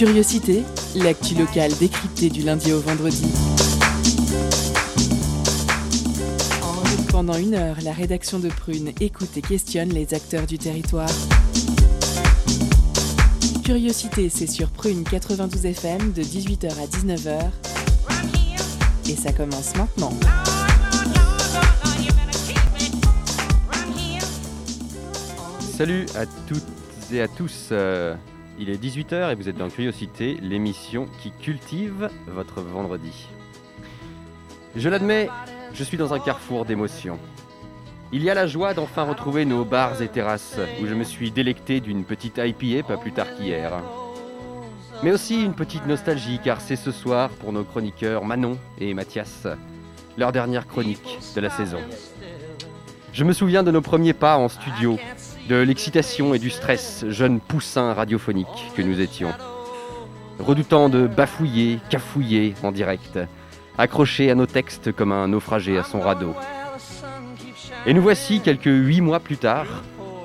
Curiosité, l'actu locale décryptée du lundi au vendredi. Pendant une heure, la rédaction de Prune écoute et questionne les acteurs du territoire. Curiosité, c'est sur Prune 92 FM de 18h à 19h. Et ça commence maintenant. Salut à toutes et à tous. Il est 18h et vous êtes dans Curiosité, l'émission qui cultive votre vendredi. Je l'admets, je suis dans un carrefour d'émotions. Il y a la joie d'enfin retrouver nos bars et terrasses où je me suis délecté d'une petite IPA pas plus tard qu'hier. Mais aussi une petite nostalgie car c'est ce soir pour nos chroniqueurs Manon et Mathias, leur dernière chronique de la saison. Je me souviens de nos premiers pas en studio, de l'excitation et du stress, jeunes poussins radiophoniques que nous étions. Redoutant de bafouiller, cafouiller en direct, accrochés à nos textes comme un naufragé à son radeau. Et nous voici quelques huit mois plus tard,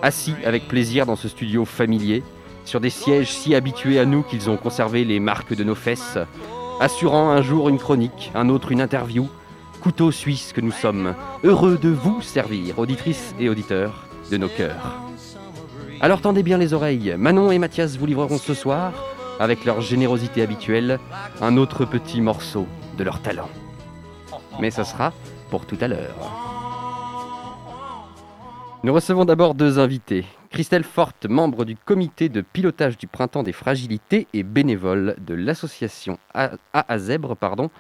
assis avec plaisir dans ce studio familier, sur des sièges si habitués à nous qu'ils ont conservé les marques de nos fesses, assurant un jour une chronique, un autre une interview, couteau suisse que nous sommes, heureux de vous servir, auditrices et auditeurs de nos cœurs. Alors tendez bien les oreilles, Manon et Mathias vous livreront ce soir, avec leur générosité habituelle, un autre petit morceau de leur talent. Mais ce sera pour tout à l'heure. Nous recevons d'abord deux invités. Christelle Forte, membre du comité de pilotage du Printemps des Fragilités et bénévole de l'association A A à Zèbre, pardon,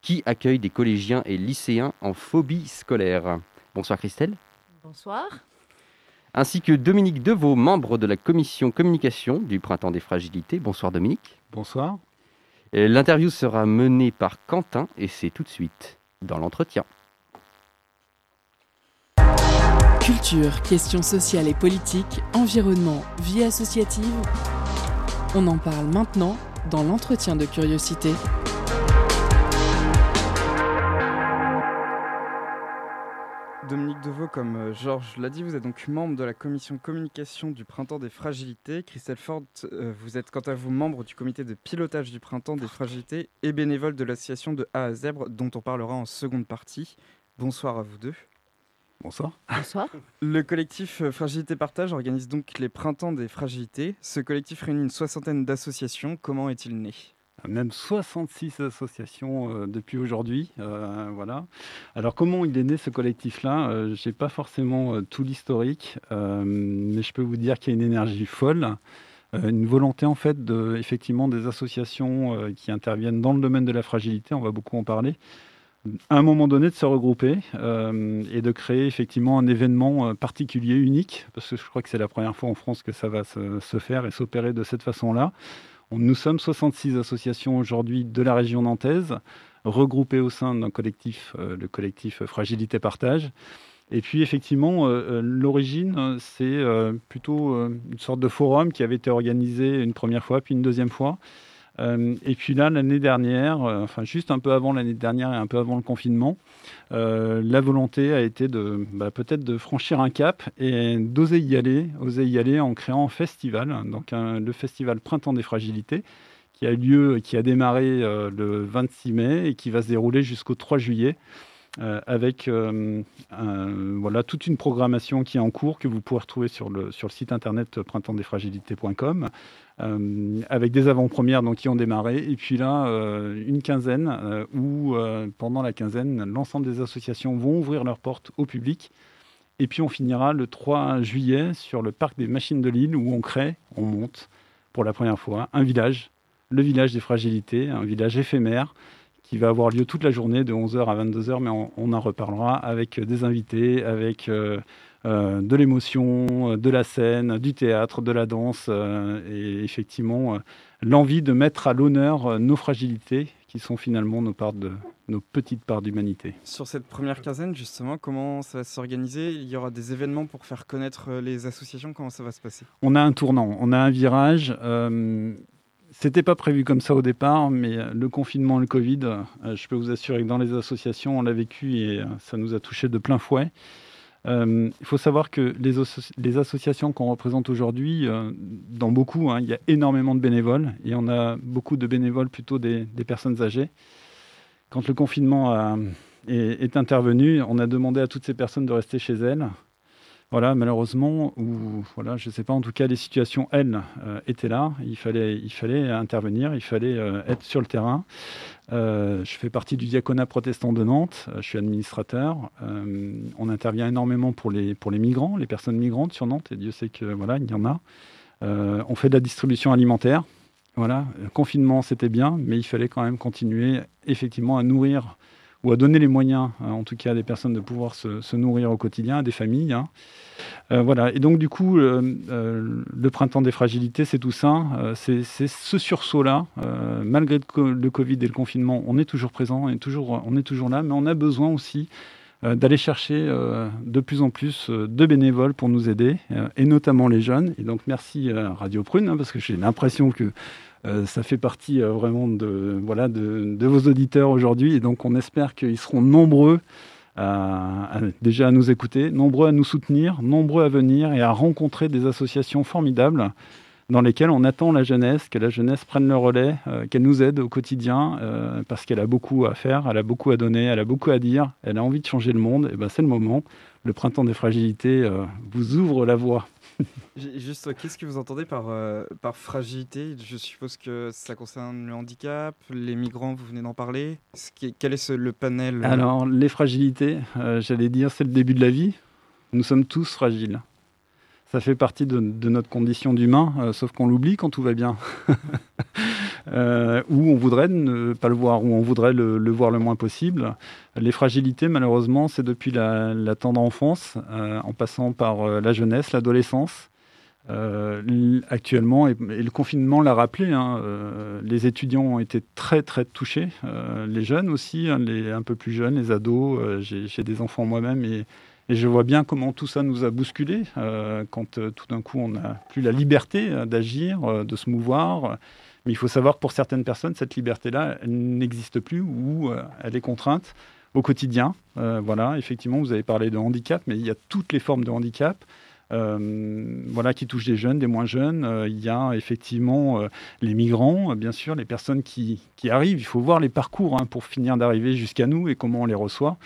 qui accueille des collégiens et lycéens en phobie scolaire. Bonsoir Christelle. Bonsoir. Ainsi que Dominique Deveau, membre de la commission communication du Printemps des Fragilités. Bonsoir Dominique. Bonsoir. L'interview sera menée par Quentin et c'est tout de suite dans l'entretien. Culture, questions sociales et politiques, environnement, vie associative. On en parle maintenant dans l'entretien de curiosité. Dominique Deveau, comme euh, Georges l'a dit, vous êtes donc membre de la commission communication du Printemps des Fragilités. Christelle Ford, euh, vous êtes quant à vous membre du comité de pilotage du Printemps des Fragilités et bénévole de l'association de A à Zèbre, dont on parlera en seconde partie. Bonsoir à vous deux. Bonsoir. Bonsoir. Le collectif euh, Fragilité Partage organise donc les Printemps des Fragilités. Ce collectif réunit une soixantaine d'associations. Comment est-il né? Même 66 associations euh, depuis aujourd'hui. euh, voilà. Alors, comment il est né ce collectif-là? Euh, Je n'ai pas forcément tout l'historique, mais je peux vous dire qu'il y a une énergie folle. Une volonté en fait de, effectivement des associations qui interviennent dans le domaine de la fragilité, on va beaucoup en parler, à un moment donné de se regrouper et de créer effectivement un événement particulier, unique, parce que je crois que c'est la première fois en France que ça va se faire et s'opérer de cette façon-là. Nous sommes 66 associations aujourd'hui de la région nantaise, regroupées au sein d'un collectif, euh, le collectif Fragilité Partage. Et puis effectivement, euh, euh, l'origine, c'est plutôt une sorte de forum qui avait été organisé une première fois, puis une deuxième fois. Euh, et puis là, l'année dernière, euh, enfin juste un peu avant l'année dernière et un peu avant le confinement, euh, la volonté a été de bah, peut-être de franchir un cap et d'oser y aller, oser y aller en créant un festival, donc le festival Printemps des Fragilités, qui a lieu, qui a démarré le 26 mai et qui va se dérouler jusqu'au 3 juillet. Euh, avec euh, voilà, toute une programmation qui est en cours que vous pourrez retrouver sur le, site internet printemps-des-fragilités.com euh, avec des avant-premières donc, qui ont démarré, et puis là, une quinzaine où, pendant la quinzaine, l'ensemble des associations vont ouvrir leurs portes au public. Et puis on finira le 3 juillet sur le parc des machines de Lille où on crée, on monte pour la première fois un village, le village des fragilités, un village éphémère qui va avoir lieu toute la journée de 11h à 22h, mais on, on en reparlera avec des invités, avec euh, euh, de l'émotion, euh, de la scène, du théâtre, de la danse, euh, et effectivement euh, l'envie de mettre à l'honneur euh, nos fragilités, qui sont finalement nos, parts de, nos petites parts d'humanité. Sur cette première quinzaine, justement, comment ça va s'organiser? Il y aura des événements pour faire connaître euh, les associations? Comment ça va se passer? On a un tournant, on a un virage. Euh, c'était pas prévu comme ça au départ, mais euh, le confinement, le Covid, euh, je peux vous assurer que dans les associations, on l'a vécu et euh, ça nous a touché de plein fouet. il faut savoir que les, associations qu'on représente aujourd'hui, dans beaucoup, hein, il y a énormément de bénévoles et on a beaucoup de bénévoles plutôt des, personnes âgées. Quand le confinement est, est, intervenu, on a demandé à toutes ces personnes de rester chez elles voilà, malheureusement, ou voilà, je ne sais pas, en tout cas, les situations, elles, euh, étaient là. Il fallait, il fallait intervenir, il fallait euh, être sur le terrain. Euh, je fais partie du diaconat protestant de Nantes, je suis administrateur. on intervient énormément pour les, pour les migrants, les personnes migrantes sur Nantes, et Dieu sait que voilà, il y en a. on fait de la distribution alimentaire. Voilà, le confinement, c'était bien, mais il fallait quand même continuer effectivement à nourrir ou à donner les moyens, hein, en tout cas à des personnes, de pouvoir se, nourrir au quotidien, à des familles. Hein. Euh, voilà. Et donc, du coup, euh, le printemps des fragilités, c'est tout ça. Euh, c'est ce sursaut-là. malgré le, Covid et le confinement, on est toujours présent, on est toujours, on est toujours là, mais on a besoin aussi d'aller chercher de plus en plus de bénévoles pour nous aider, et notamment les jeunes. Et donc, merci Radio Prune, hein, parce que j'ai l'impression que euh, ça fait partie euh, vraiment de, voilà, de, vos auditeurs aujourd'hui. Et donc, on espère qu'ils seront nombreux déjà à nous écouter, nombreux à nous soutenir, nombreux à venir et à rencontrer des associations formidables dans lesquelles on attend la jeunesse, que la jeunesse prenne le relais, euh, qu'elle nous aide au quotidien, parce qu'elle a beaucoup à faire, elle a beaucoup à donner, elle a beaucoup à dire, elle a envie de changer le monde. Et ben c'est le moment. Le printemps des fragilités vous ouvre la voie. Juste, qu'est-ce que vous entendez par, euh, par fragilité Je suppose que ça concerne le handicap, les migrants, vous venez d'en parler. quel est le panel euh? Alors, les fragilités, euh, j'allais dire, c'est le début de la vie. Nous sommes tous fragiles. Ça fait partie de, notre condition d'humain, sauf qu'on l'oublie quand tout va bien. ou on voudrait ne pas le voir, ou on voudrait le, voir le moins possible. Les fragilités, malheureusement, c'est depuis la, tendre enfance, en passant par la jeunesse, l'adolescence, euh, actuellement, et, le confinement l'a rappelé, hein, euh, les étudiants ont été très très touchés, euh, les jeunes aussi, hein, les un peu plus jeunes, les ados. J'ai des enfants moi-même et, je vois bien comment tout ça nous a bousculé quand tout d'un coup on n'a plus la liberté d'agir, de se mouvoir. Mais il faut savoir que pour certaines personnes, cette liberté-là, n'existe plus ou elle est contrainte au quotidien. voilà, effectivement, vous avez parlé de handicap, mais il y a toutes les formes de handicap. Euh, voilà, qui touche des jeunes, des moins jeunes. Euh, il y a effectivement euh, les migrants, bien sûr, les personnes qui, arrivent. Il faut voir les parcours hein, pour finir d'arriver jusqu'à nous et comment on les reçoit.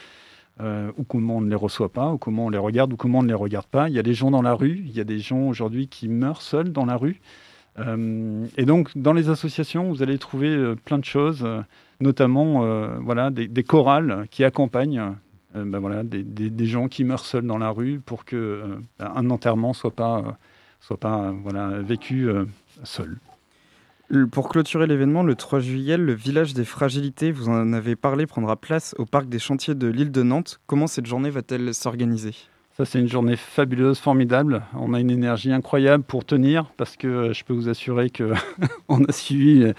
Ou comment on ne les reçoit pas, ou comment on les regarde, ou comment on ne les regarde pas. Il y a des gens dans la rue, il y a des gens aujourd'hui qui meurent seuls dans la rue. et donc, dans les associations, vous allez trouver plein de choses, notamment voilà, des, chorales qui accompagnent euh, ben voilà, des, gens qui meurent seuls dans la rue pour que euh, un enterrement soit pas, euh, soit pas voilà, vécu seul. Pour clôturer l'événement, le 3 juillet, le village des fragilités, vous en avez parlé, prendra place au parc des chantiers de l'île de Nantes. Comment cette journée va-t-elle s'organiser? Ça, c'est une journée fabuleuse, formidable. On a une énergie incroyable pour tenir parce que euh, je peux vous assurer qu'on a suivi euh,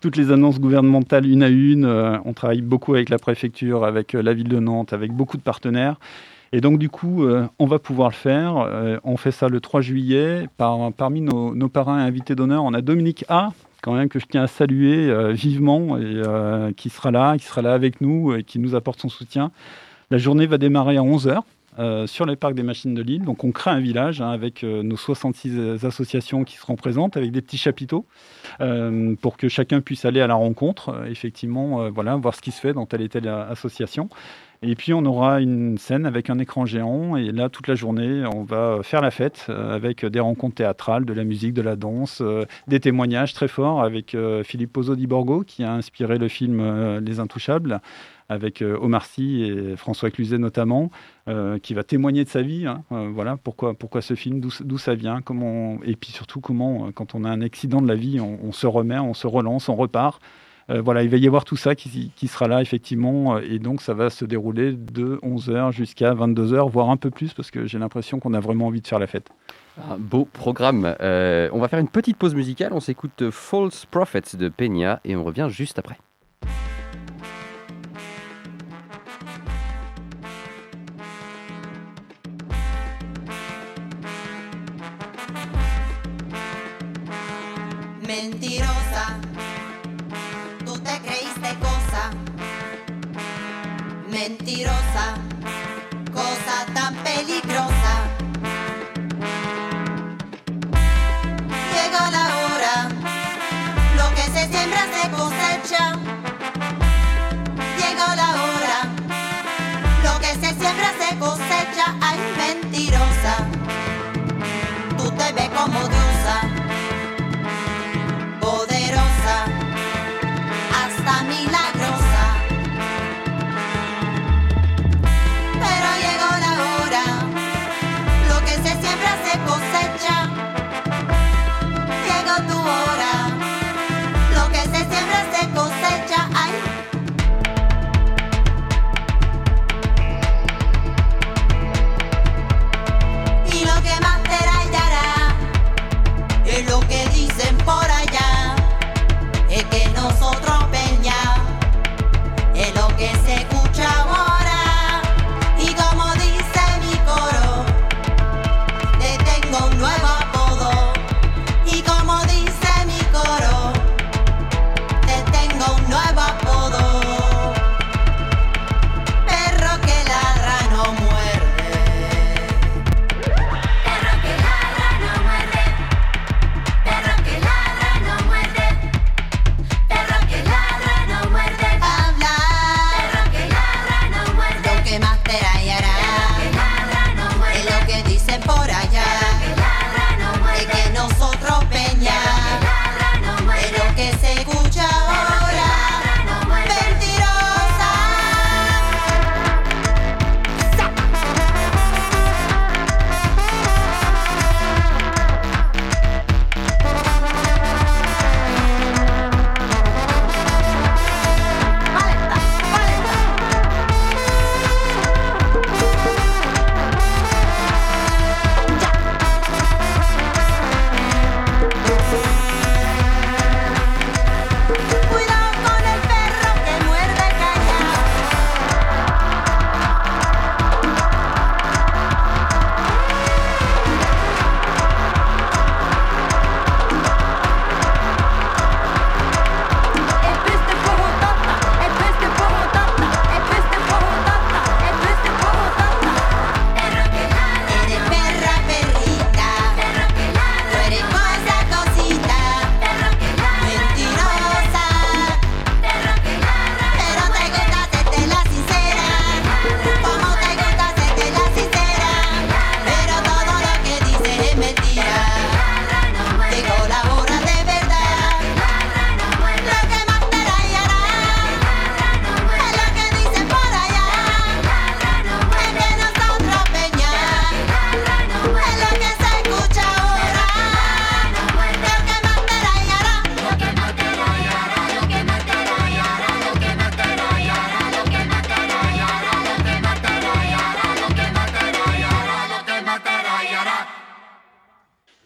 toutes les annonces gouvernementales une à une. Euh, on travaille beaucoup avec la préfecture, avec la ville de Nantes, avec beaucoup de partenaires. Et donc, du coup, on va pouvoir le faire. on fait ça le 3 juillet. parmi nos, parrains invités d'honneur, on a Dominique A, quand même, que je tiens à saluer vivement, et qui sera là, qui sera là avec nous et qui nous apporte son soutien. La journée va démarrer à 11h. Euh, sur les parcs des machines de Lille. Donc on crée un village hein, avec euh, nos 66 associations qui seront présentes, avec des petits chapiteaux, euh, pour que chacun puisse aller à la rencontre, effectivement, voilà, voir ce qui se fait dans telle et telle association. Et puis on aura une scène avec un écran géant et là toute la journée on va faire la fête avec des rencontres théâtrales, de la musique, de la danse, des témoignages très forts avec Philippe Pozzo di Borgo qui a inspiré le film Les Intouchables avec euh, Omar Sy et François Cluzet notamment, euh, qui va témoigner de sa vie. Hein. Euh, voilà pourquoi, pourquoi ce film, d'où ça vient, comment, et puis surtout comment, quand on a un accident de la vie, on, se remet, on se relance, on repart. Voilà, il va y avoir tout ça qui, qui, sera là effectivement, et donc ça va se dérouler de 11h jusqu'à 22h, voire un peu plus, parce que j'ai l'impression qu'on a vraiment envie de faire la fête. Un beau programme. on va faire une petite pause musicale, on s'écoute False Prophets de Peña et on revient juste après. Mentirosa,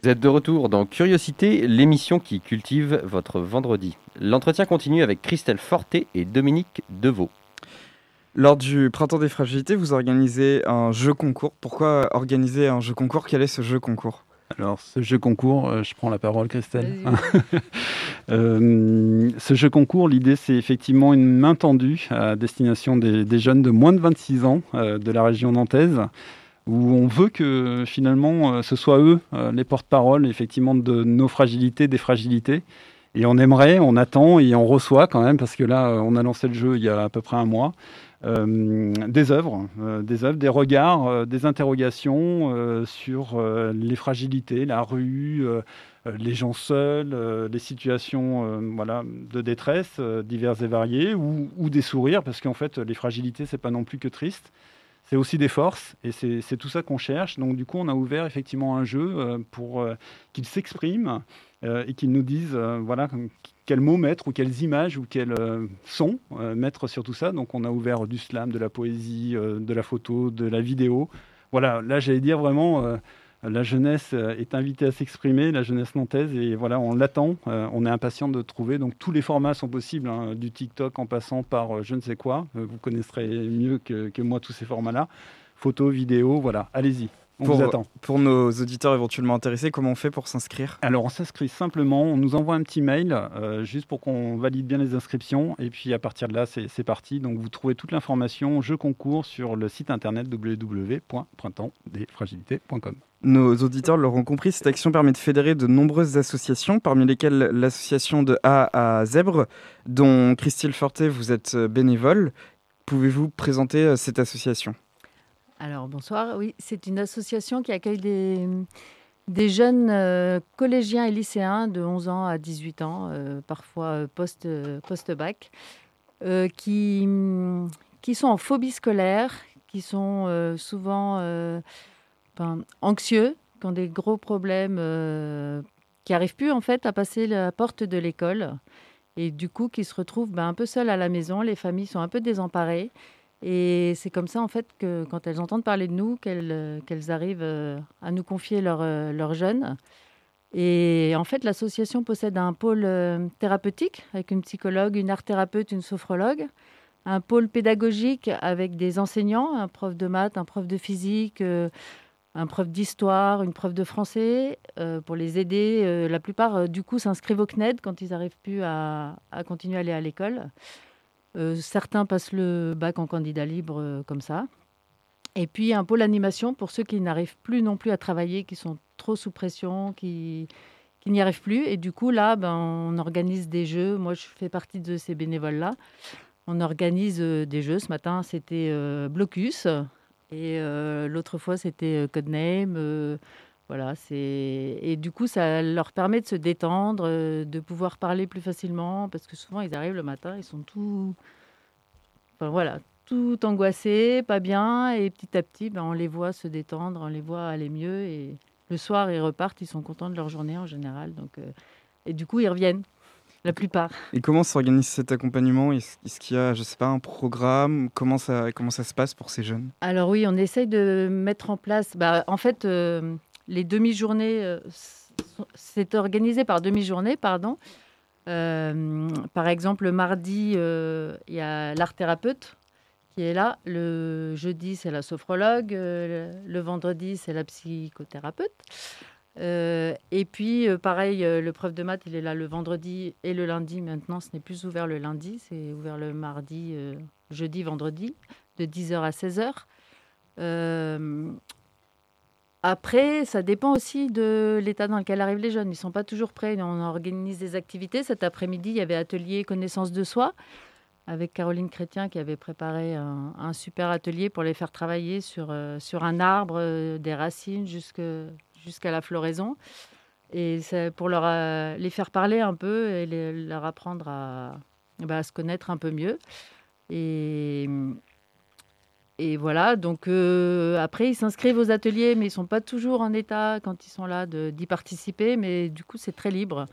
Vous êtes de retour dans Curiosité, l'émission qui cultive votre vendredi. L'entretien continue avec Christelle Forté et Dominique Deveau. Lors du Printemps des Fragilités, vous organisez un jeu concours. Pourquoi organiser un jeu concours? Quel est ce jeu concours? Alors, ce jeu concours, euh, je prends la parole, Christelle. Euh, ce jeu concours, l'idée, c'est effectivement une main tendue à destination des, des jeunes de moins de 26 ans euh, de la région nantaise, où on veut que finalement euh, ce soit eux euh, les porte-parole effectivement de nos fragilités, des fragilités. Et on aimerait, on attend et on reçoit quand même, parce que là, euh, on a lancé le jeu il y a à peu près un mois. des œuvres, des œuvres, des regards, des interrogations sur les fragilités, la rue, les gens seuls, les situations voilà, de détresse diverses et variées, ou, ou des sourires, parce qu'en fait, les fragilités, c'est pas non plus que triste. C'est aussi des forces, et c'est tout ça qu'on cherche. Donc, du coup, on a ouvert effectivement un jeu euh, pour euh, qu'ils s'expriment euh, et qu'ils nous disent voilà, quels mots mettre, ou quelles images, ou quels sons mettre sur tout ça. Donc, on a ouvert du slam, de la poésie, de la photo, de la vidéo. Voilà, là, j'allais dire vraiment. La jeunesse euh, est invitée à s'exprimer, la jeunesse nantaise, et voilà, on l'attend, euh, on est impatient de trouver. Donc tous les formats sont possibles, hein, du TikTok en passant par euh, je ne sais quoi. Vous connaîtrez mieux que, que moi tous ces formats-là. Photos, vidéos, voilà, allez-y, on Pour- vous attend. Pour nos auditeurs éventuellement intéressés, comment on fait pour s'inscrire? Alors on s'inscrit simplement, on nous envoie un petit mail euh, juste pour qu'on valide bien les inscriptions, et puis à partir de là, c'est parti. Donc vous trouvez toute l'information, jeu concours, sur le site internet www.printempsdesfragilités.com. Nos auditeurs l'auront compris, cette action permet de fédérer de nombreuses associations, parmi lesquelles l'association de A à Zèbre, dont Christine Forté, vous êtes euh, bénévole. Pouvez-vous présenter euh, cette association? Alors bonsoir, oui, c'est une association qui accueille des, jeunes euh, collégiens et lycéens de 11 ans à 18 ans, parfois post, post-bac, euh, qui, qui sont en phobie scolaire, qui sont souvent anxieux, qui ont des gros problèmes, euh, qui n'arrivent plus en fait à passer la porte de l'école et du coup qui se retrouvent ben, un peu seuls à la maison. Les familles sont un peu désemparées. Et c'est comme ça, en fait, que quand elles entendent parler de nous, qu'elles euh, qu'elles arrivent euh, à nous confier leurs leurs jeunes. Et en fait, l'association possède un pôle thérapeutique avec une psychologue, une art thérapeute, une sophrologue, un pôle pédagogique avec des enseignants, un prof de maths, un prof de physique, un prof d'histoire, une prof de français, euh, pour les aider. Euh, la plupart, euh, du coup, s'inscrivent au CNED quand ils n'arrivent plus à, continuer à aller à l'école. Certains passent le bac en candidat libre comme ça. Et puis un pôle animation pour ceux qui n'arrivent plus non plus à travailler, qui sont trop sous pression, qui, n'y arrivent plus. Et du coup, là, ben, on organise des jeux. Moi, je fais partie de ces bénévoles-là. On organise des jeux. Ce matin, c'était Blocus. Et euh, l'autre fois, c'était euh, Codename. euh, voilà, c'est et du coup, ça leur permet de se détendre, de pouvoir parler plus facilement, parce que souvent, ils arrivent le matin, ils sont tout, enfin voilà, tout angoissés, pas bien, et petit à petit, ben, on les voit se détendre, on les voit aller mieux, et le soir, ils repartent, ils sont contents de leur journée en général, donc et du coup, ils reviennent, la plupart. Et comment s'organise cet accompagnement? Est-ce qu'il y a, je sais pas, un programme? Comment ça, comment ça se passe pour ces jeunes? Alors oui, on essaye de mettre en place. Bah, en fait, euh, les demi-journées, euh, c'est organisé par demi-journée, pardon. Euh, par exemple, le mardi, il y a l'art thérapeute qui est là. Le jeudi, c'est la sophrologue. Le, le vendredi, c'est la psychothérapeute. Euh, et puis, euh, pareil, euh, le prof de maths, il est là le vendredi et le lundi. Maintenant, ce n'est plus ouvert le lundi, c'est ouvert le mardi, jeudi, vendredi, de 10h à 16h. Euh, après, ça dépend aussi de l'état dans lequel arrivent les jeunes. Ils ne sont pas toujours prêts. On organise des activités. Cet après-midi, il y avait atelier connaissance de soi avec Caroline Chrétien qui avait préparé un, super atelier pour les faire travailler sur, sur un arbre, des racines jusque- jusqu'à la floraison. Et c'est pour leur, euh, les faire parler un peu et les- leur apprendre à, bah, se connaître un peu mieux. Et, et voilà, donc euh, après, ils s'inscrivent aux ateliers, mais ils ne sont pas toujours en état, quand ils sont là, d'y participer. Mais du coup, c'est très libre.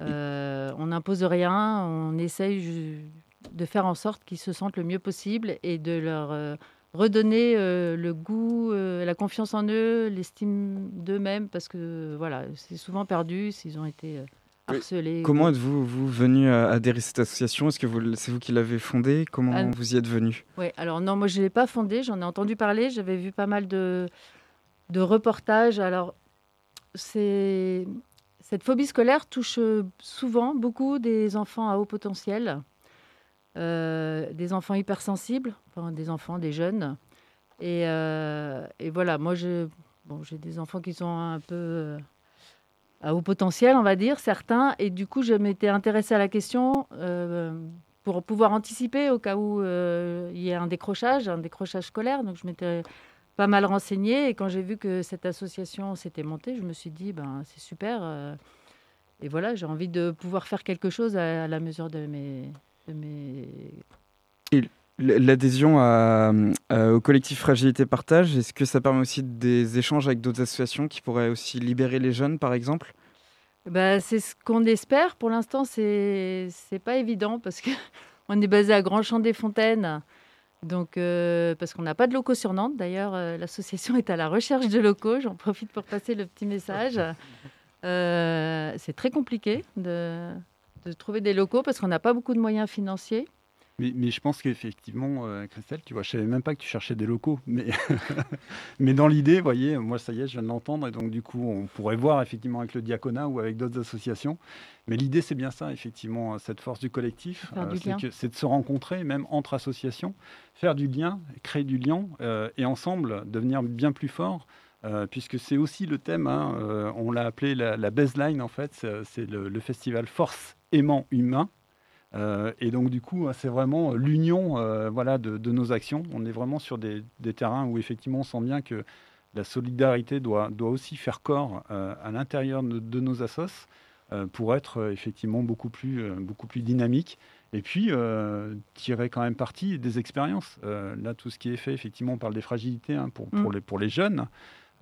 Euh, on n'impose rien, on essaye de faire en sorte qu'ils se sentent le mieux possible et de leur redonner euh, le goût, euh, la confiance en eux, l'estime d'eux-mêmes, parce que voilà, c'est souvent perdu s'ils ont été euh, Oui. harcelés. Comment êtes-vous vous venu à adhérer à cette association? Est-ce que vous- c'est vous qui l'avez fondée? Comment Ah, vous y êtes venu? Oui, alors non, moi je ne l'ai pas fondé, j'en ai entendu parler, j'avais vu pas mal de, de reportages. Alors, c'est cette phobie scolaire touche souvent beaucoup des enfants à haut potentiel, des enfants hypersensibles, des enfants, des jeunes. Et, euh, voilà, moi j'ai des enfants qui sont un peu euh, à haut potentiel, on va dire, certains. Et du coup, je m'étais intéressée à la question euh, pour pouvoir anticiper au cas où euh, il y ait un décrochage, un décrochage scolaire. Donc, je m'étais pas mal renseignée. Et quand j'ai vu que cette association s'était montée, je me suis dit, ben, c'est super. euh, et voilà, j'ai envie de pouvoir faire quelque chose à la mesure de mes, L'adhésion au collectif Fragilité Partage, est-ce que ça permet aussi des échanges avec d'autres associations qui pourraient aussi libérer les jeunes, par exemple? Bah, c'est ce qu'on espère. Pour l'instant, c'est c'est pas évident parce que on est basé à Grand Champ des Fontaines. Donc, euh, parce qu'on n'a pas de locaux sur Nantes. D'ailleurs, euh, l'association est à la recherche de locaux. J'en profite pour passer le petit message. Euh, c'est très compliqué de, de trouver des locaux parce qu'on n'a pas beaucoup de moyens financiers. Mais, mais je pense qu'effectivement, euh, Christelle, tu vois, je savais même pas que tu cherchais des locaux. Mais, mais dans l'idée, vous voyez, moi, ça y est, je viens de l'entendre. Et donc, du coup, on pourrait voir effectivement avec le diaconat ou avec d'autres associations. Mais l'idée, c'est bien ça, effectivement, cette force du collectif. Que- c'est de se rencontrer, même entre associations, faire du lien, créer du lien euh, et ensemble devenir bien plus fort. Euh, puisque c'est aussi le thème, hein, euh, on l'a appelé la, la baseline en fait, c'est le, le festival Force aimant humain. Euh, et donc, du coup, c'est vraiment l'union voilà, de, de nos actions. On est vraiment sur des, des terrains où, effectivement, on sent bien que la solidarité doit, doit aussi faire corps à l'intérieur de, de nos assos pour être effectivement beaucoup plus, beaucoup plus dynamique. Et puis, euh, tirer quand même parti des expériences. Euh, là, tout ce qui est fait, effectivement, on parle des fragilités hein, pour, pour, Mm. les, pour les jeunes.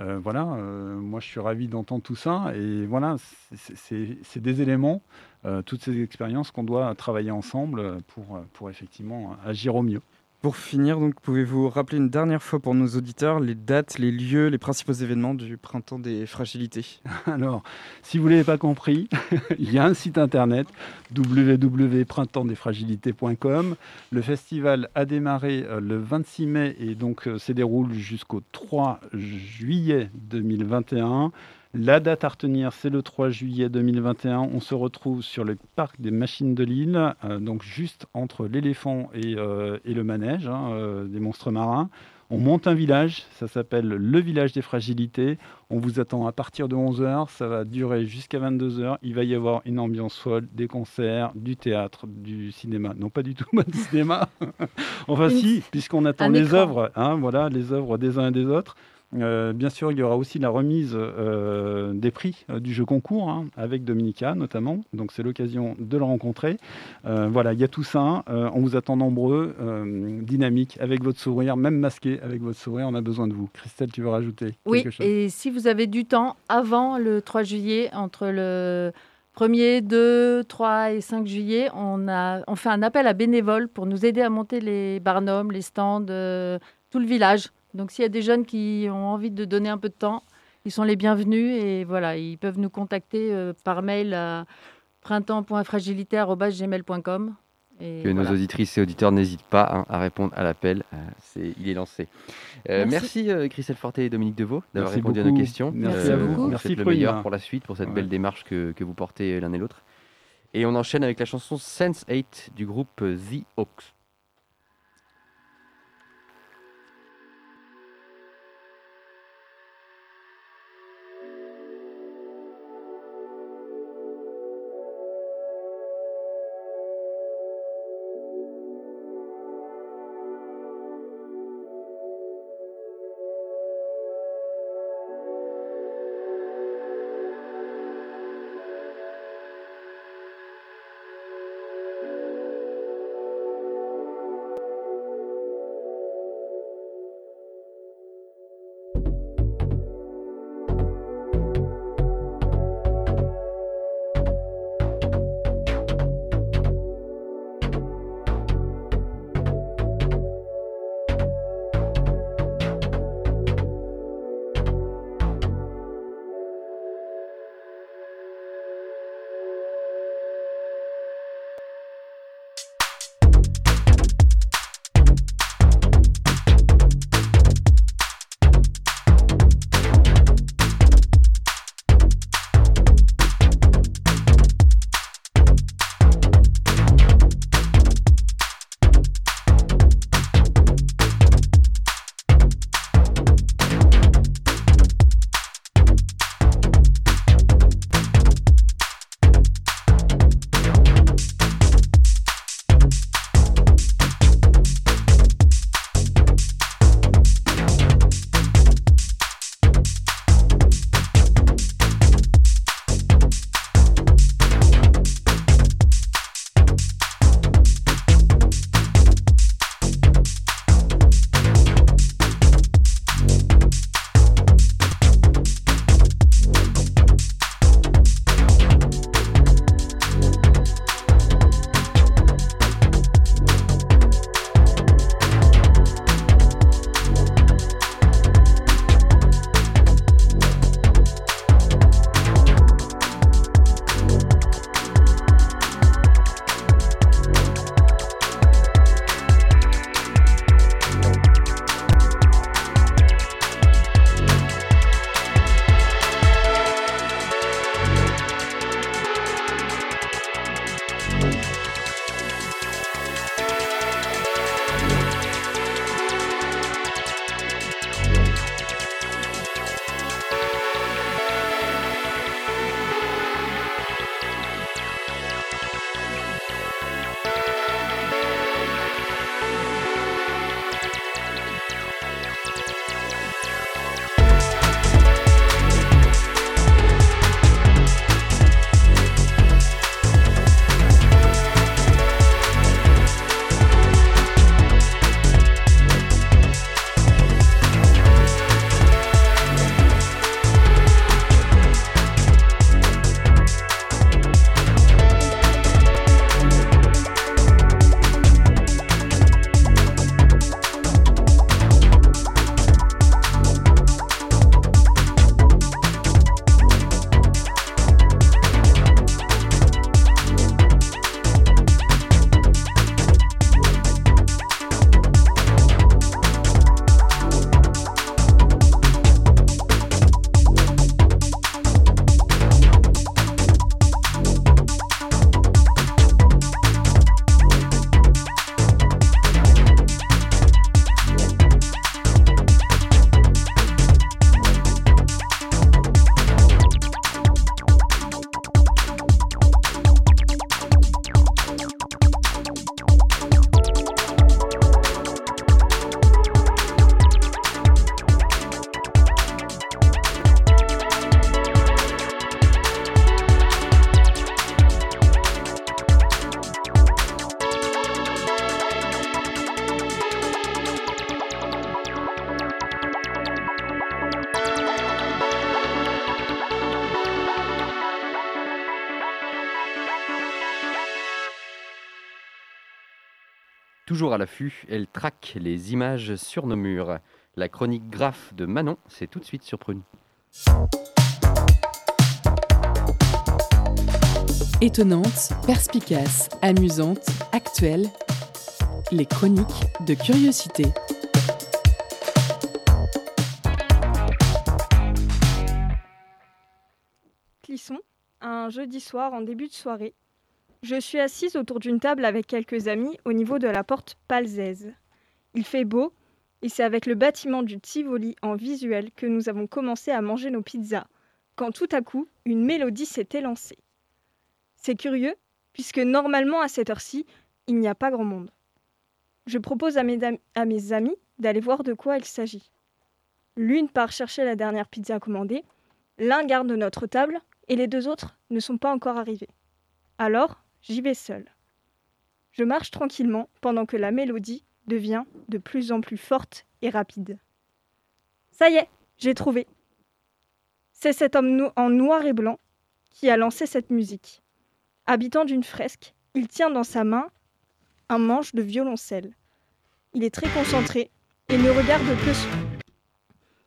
Euh, voilà, euh, moi je suis ravi d'entendre tout ça. Et voilà, c'est- des éléments, euh, toutes ces expériences qu'on doit travailler ensemble pour effectivement agir au mieux. Pour finir, donc, pouvez-vous rappeler une dernière fois pour nos auditeurs les dates, les lieux, les principaux événements du printemps des fragilités? Alors, si vous ne l'avez pas compris, il y a un site internet www.printemps-des-fragilités.com. Le festival a démarré euh, le 26 mai et donc euh, se déroule jusqu'au 3 juillet 2021. La date à retenir, c'est le 3 juillet 2021. On se retrouve sur le parc des machines de Lille, euh, donc juste entre l'éléphant et, euh, le manège hein, euh, des monstres marins. On monte un village, ça s'appelle le village des fragilités. On vous attend à partir de 11h, ça va durer jusqu'à 22h. Il va y avoir une ambiance folle, des concerts, du théâtre, du cinéma. Non, pas du tout, pas du cinéma. enfin, Une- si, puisqu'on attend un les œuvres, hein, voilà, les œuvres des uns et des autres. Euh, bien sûr, il y aura aussi la remise euh, des prix euh, du jeu concours hein, avec Dominica notamment. Donc c'est l'occasion de le rencontrer. Voilà, il y a tout ça. On vous attend nombreux, dynamique, avec votre sourire, même masqué avec votre sourire. On a besoin de vous. Christelle, tu veux rajouter Oui, quelque chose? et si vous avez du temps avant le 3 juillet, entre le 1er, 2, 3 et 5 juillet, on, a, on fait un appel à bénévoles pour nous aider à monter les barnums, les stands, euh, tout le village. Donc s'il y a des jeunes qui ont envie de donner un peu de temps, ils sont les bienvenus et voilà, ils peuvent nous contacter euh, par mail à printemps.fragilité.gmail.com. Et Que nos auditrices et auditeurs n'hésitent pas hein, à répondre à l'appel. euh, c'est- il est lancé. Euh, merci Merci. euh, Christelle Forté et Dominique Deveau d'avoir répondu à nos questions. Merci beaucoup. on vous Merci, le meilleur pour la suite, pour cette Ouais. belle démarche que, que vous portez l'un et l'autre. Et on enchaîne avec la chanson Sense 8 du groupe euh, The Hawks. Toujours à l'affût, elle traque les images sur nos murs. La chronique graphe de Manon, c'est tout de suite sur Prune. Étonnante, perspicace, amusante, actuelle. Les chroniques de curiosité. Clisson, un jeudi soir en début de soirée. Je suis assise autour d'une table avec quelques amis au niveau de la porte Palzèze. Il fait beau et c'est avec le bâtiment du Tivoli en visuel que nous avons commencé à manger nos pizzas, quand tout à coup, une mélodie s'est élancée. C'est curieux, puisque normalement à cette heure-ci, il n'y a pas grand monde. Je propose à mes, à mes amis d'aller voir de quoi il s'agit. L'une part chercher la dernière pizza commandée, l'un garde notre table et les deux autres ne sont pas encore arrivés. Alors, j'y vais seule. Je marche tranquillement pendant que la mélodie devient de plus en plus forte et rapide. Ça y est, j'ai trouvé. C'est cet homme en noir et blanc qui a lancé cette musique. Habitant d'une fresque, il tient dans sa main un manche de violoncelle. Il est très concentré et ne regarde que son...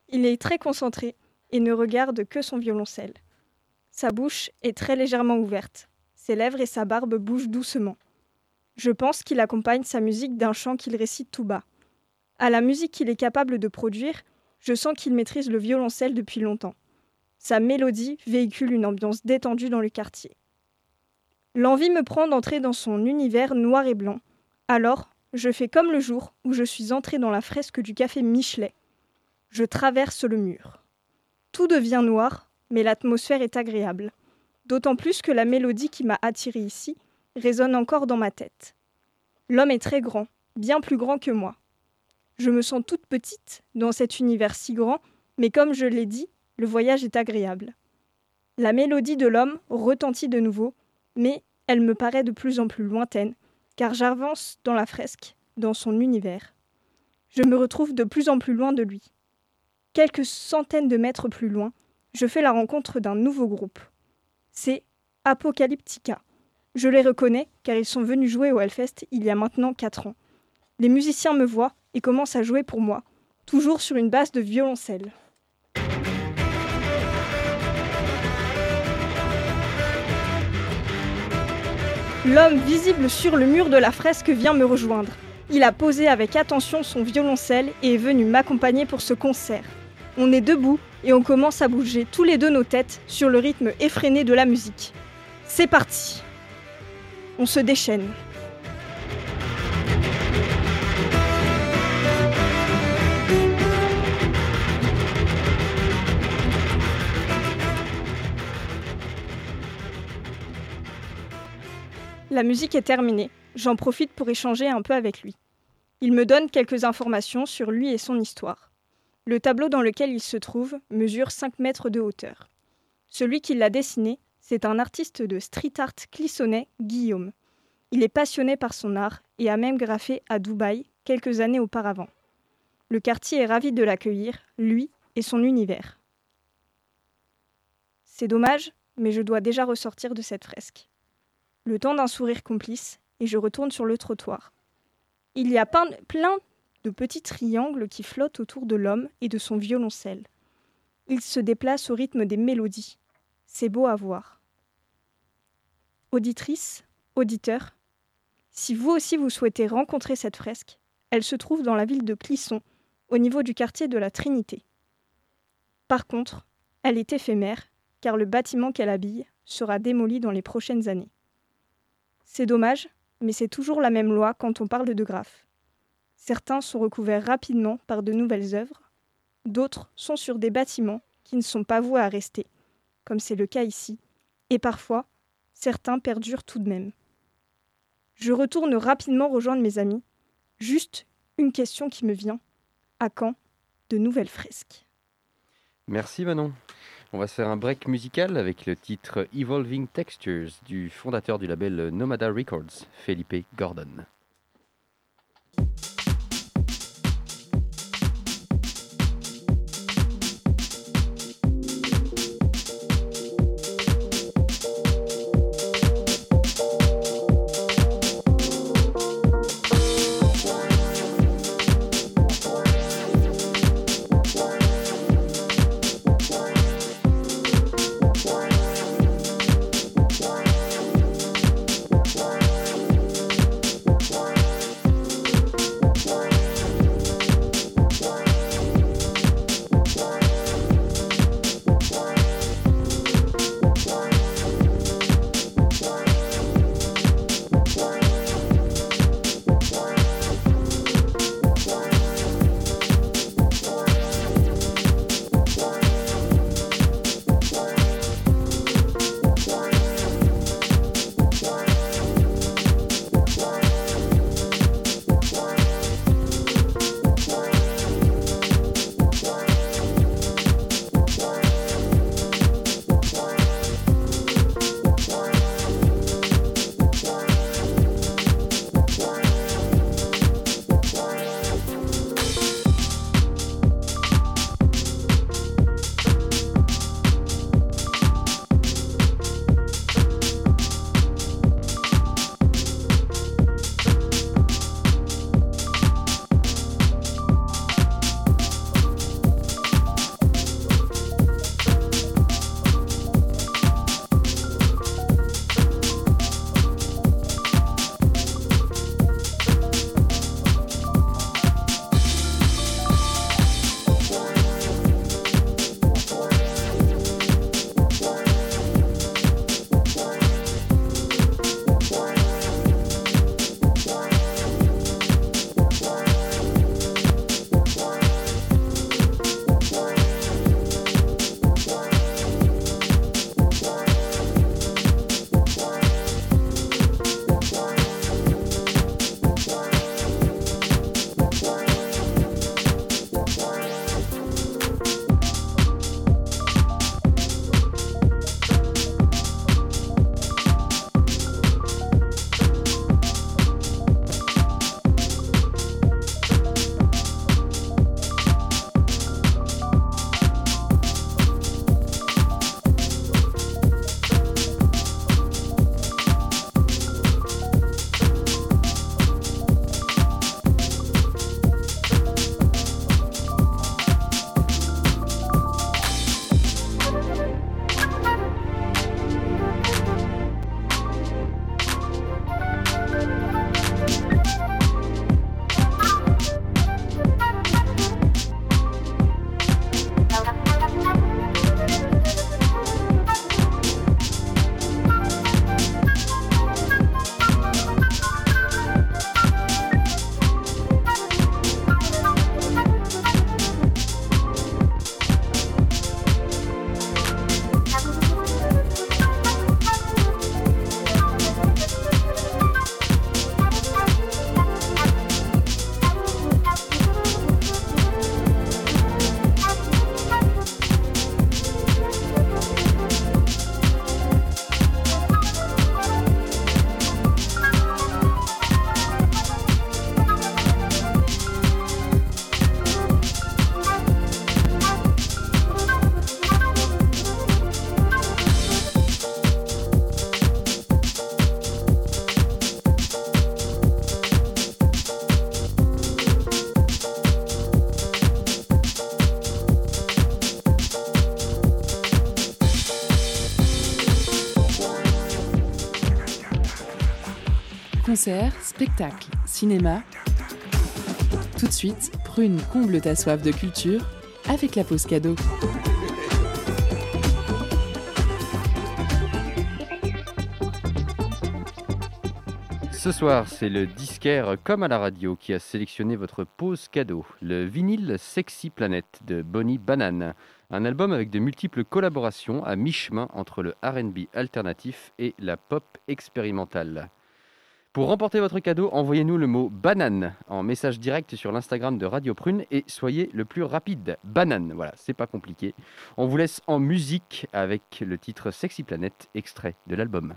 Il est très concentré et ne regarde que son violoncelle. Sa bouche est très légèrement ouverte. Ses lèvres et sa barbe bougent doucement. Je pense qu'il accompagne sa musique d'un chant qu'il récite tout bas. À la musique qu'il est capable de produire, je sens qu'il maîtrise le violoncelle depuis longtemps. Sa mélodie véhicule une ambiance détendue dans le quartier. L'envie me prend d'entrer dans son univers noir et blanc. Alors, je fais comme le jour où je suis entrée dans la fresque du café Michelet. Je traverse le mur. Tout devient noir, mais l'atmosphère est agréable. D'autant plus que la mélodie qui m'a attirée ici résonne encore dans ma tête. L'homme est très grand, bien plus grand que moi. Je me sens toute petite dans cet univers si grand, mais comme je l'ai dit, le voyage est agréable. La mélodie de l'homme retentit de nouveau, mais elle me paraît de plus en plus lointaine, car j'avance dans la fresque, dans son univers. Je me retrouve de plus en plus loin de lui. Quelques centaines de mètres plus loin, je fais la rencontre d'un nouveau groupe. C'est Apocalyptica. Je les reconnais car ils sont venus jouer au Hellfest il y a maintenant 4 ans. Les musiciens me voient et commencent à jouer pour moi, toujours sur une basse de violoncelle. L'homme visible sur le mur de la fresque vient me rejoindre. Il a posé avec attention son violoncelle et est venu m'accompagner pour ce concert. On est debout et on commence à bouger tous les deux nos têtes sur le rythme effréné de la musique. C'est parti On se déchaîne. La musique est terminée. J'en profite pour échanger un peu avec lui. Il me donne quelques informations sur lui et son histoire. Le tableau dans lequel il se trouve mesure 5 mètres de hauteur. Celui qui l'a dessiné, c'est un artiste de street art clissonnais, Guillaume. Il est passionné par son art et a même graffé à Dubaï quelques années auparavant. Le quartier est ravi de l'accueillir, lui et son univers. C'est dommage, mais je dois déjà ressortir de cette fresque. Le temps d'un sourire complice, et je retourne sur le trottoir. Il y a plein de petits triangles qui flottent autour de l'homme et de son violoncelle. Ils se déplacent au rythme des mélodies. C'est beau à voir. Auditrice, auditeur, si vous aussi vous souhaitez rencontrer cette fresque, elle se trouve dans la ville de Clisson, au niveau du quartier de la Trinité. Par contre, elle est éphémère, car le bâtiment qu'elle habille sera démoli dans les prochaines années. C'est dommage, mais c'est toujours la même loi quand on parle de graphes. Certains sont recouverts rapidement par de nouvelles œuvres, d'autres sont sur des bâtiments qui ne sont pas voués à rester, comme c'est le cas ici, et parfois, certains perdurent tout de même. Je retourne rapidement rejoindre mes amis. Juste une question qui me vient. À quand de nouvelles fresques? Merci Manon. On va se faire un break musical avec le titre Evolving Textures du fondateur du label Nomada Records, Felipe Gordon. Concerts, spectacles, cinéma. Tout de suite, Prune comble ta soif de culture avec la pause cadeau. Ce soir, c'est le disquaire comme à la radio qui a sélectionné votre pause cadeau, le vinyle Sexy Planet de Bonnie Banane. Un album avec de multiples collaborations à mi-chemin entre le RB alternatif et la pop expérimentale. Pour remporter votre cadeau, envoyez-nous le mot banane en message direct sur l'Instagram de Radio Prune et soyez le plus rapide. Banane, voilà, c'est pas compliqué. On vous laisse en musique avec le titre Sexy Planet, extrait de l'album.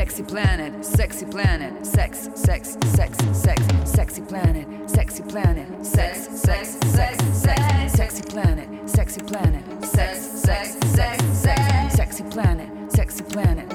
Sexy planet, sexy planet, sex, sex, sex, sex, sexy planet, sexy planet, sex, sex, sex, sex, sexy planet, sexy planet, sex, sex, sex, sex, sexy planet, sexy planet,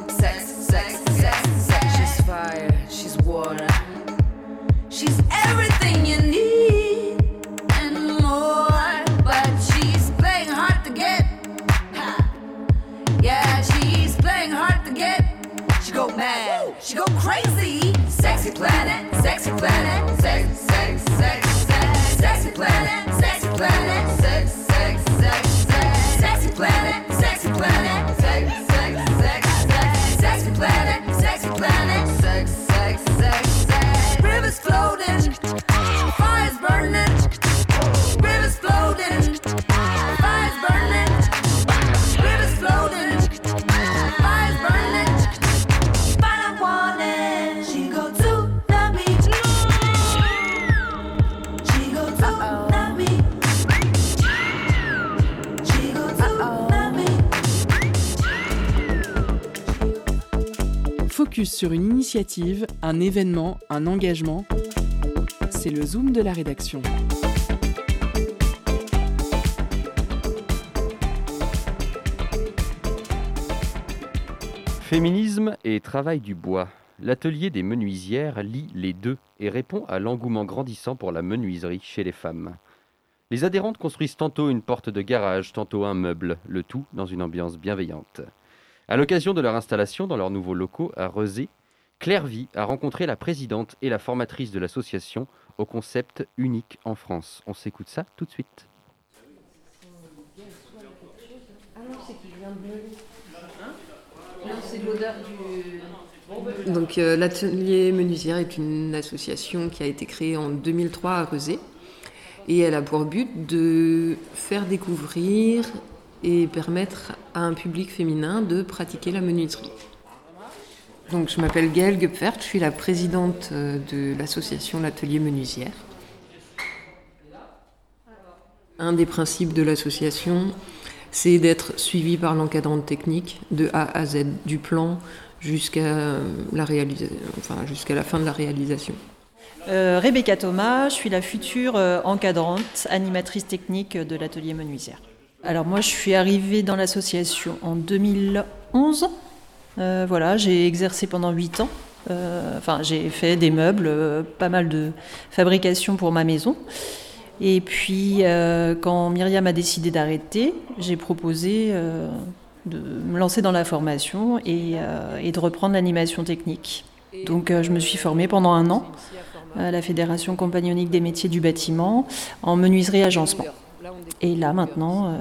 Mad, she go crazy. Sexy planet, sexy planet, sex, sex, sex, sex, sexy planet, sexy planet, sex, sex, un événement, un engagement. C'est le zoom de la rédaction. Féminisme et travail du bois. L'atelier des menuisières lie les deux et répond à l'engouement grandissant pour la menuiserie chez les femmes. Les adhérentes construisent tantôt une porte de garage, tantôt un meuble, le tout dans une ambiance bienveillante. À l'occasion de leur installation dans leurs nouveaux locaux à Rezé, Claire Vie a rencontré la présidente et la formatrice de l'association au concept unique en France. On s'écoute ça tout de suite. Donc euh, l'atelier menuisière est une association qui a été créée en 2003 à Rezé et elle a pour but de faire découvrir et permettre à un public féminin de pratiquer la menuiserie. Donc je m'appelle Gaëlle Gupfert, je suis la présidente euh, de l'association L'Atelier Menuisière. Un des principes de l'association, c'est d'être suivi par l'encadrant technique de A à Z, du plan jusqu'à la, réalisa- enfin, la fin de la réalisation. Euh, Rebecca Thomas, je suis la future euh, encadrante, animatrice technique de l'atelier menuisière. Alors moi, je suis arrivée dans l'association en 2011. Euh, voilà, j'ai exercé pendant 8 ans. Euh, Enfin, j'ai fait des meubles, euh, pas mal de fabrication pour ma maison. Et puis, quand Myriam a décidé d'arrêter, j'ai proposé de me lancer dans la formation et, de reprendre l'animation technique. Donc, je me suis formée pendant un an à la Fédération compagnonique des métiers du bâtiment en menuiserie agencement. Et là, maintenant,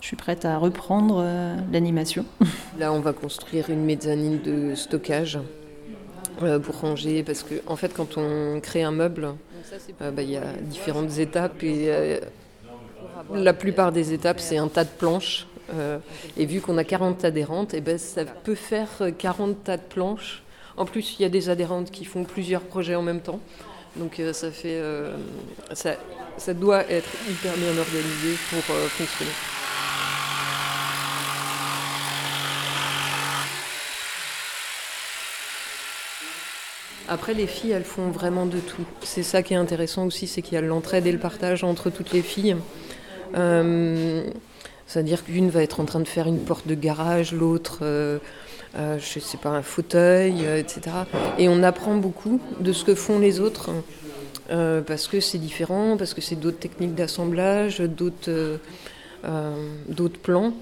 je suis prête à reprendre euh, l'animation. Là, on va construire une mezzanine de stockage euh, pour ranger, parce que en fait, quand on crée un meuble, euh, bah, il y a différentes étapes et la plupart des étapes, c'est un tas de planches. et vu qu'on a 40 adhérentes, et ben, ça peut faire euh, 40 tas de planches. En plus, il y a des adhérentes qui font plusieurs projets en même temps. Donc ça fait, ça, ça doit être hyper bien organisé pour fonctionner. Après, les filles, elles font vraiment de tout. C'est ça qui est intéressant aussi, c'est qu'il y a l'entraide et le partage entre toutes les filles. Euh, C'est-à-dire qu'une va être en train de faire une porte de garage, l'autre euh, euh, je sais pas, un fauteuil, euh, etc. Et on apprend beaucoup de ce que font les autres, euh, parce que c'est différent, parce que c'est d'autres techniques d'assemblage, d'autres d'autres plans.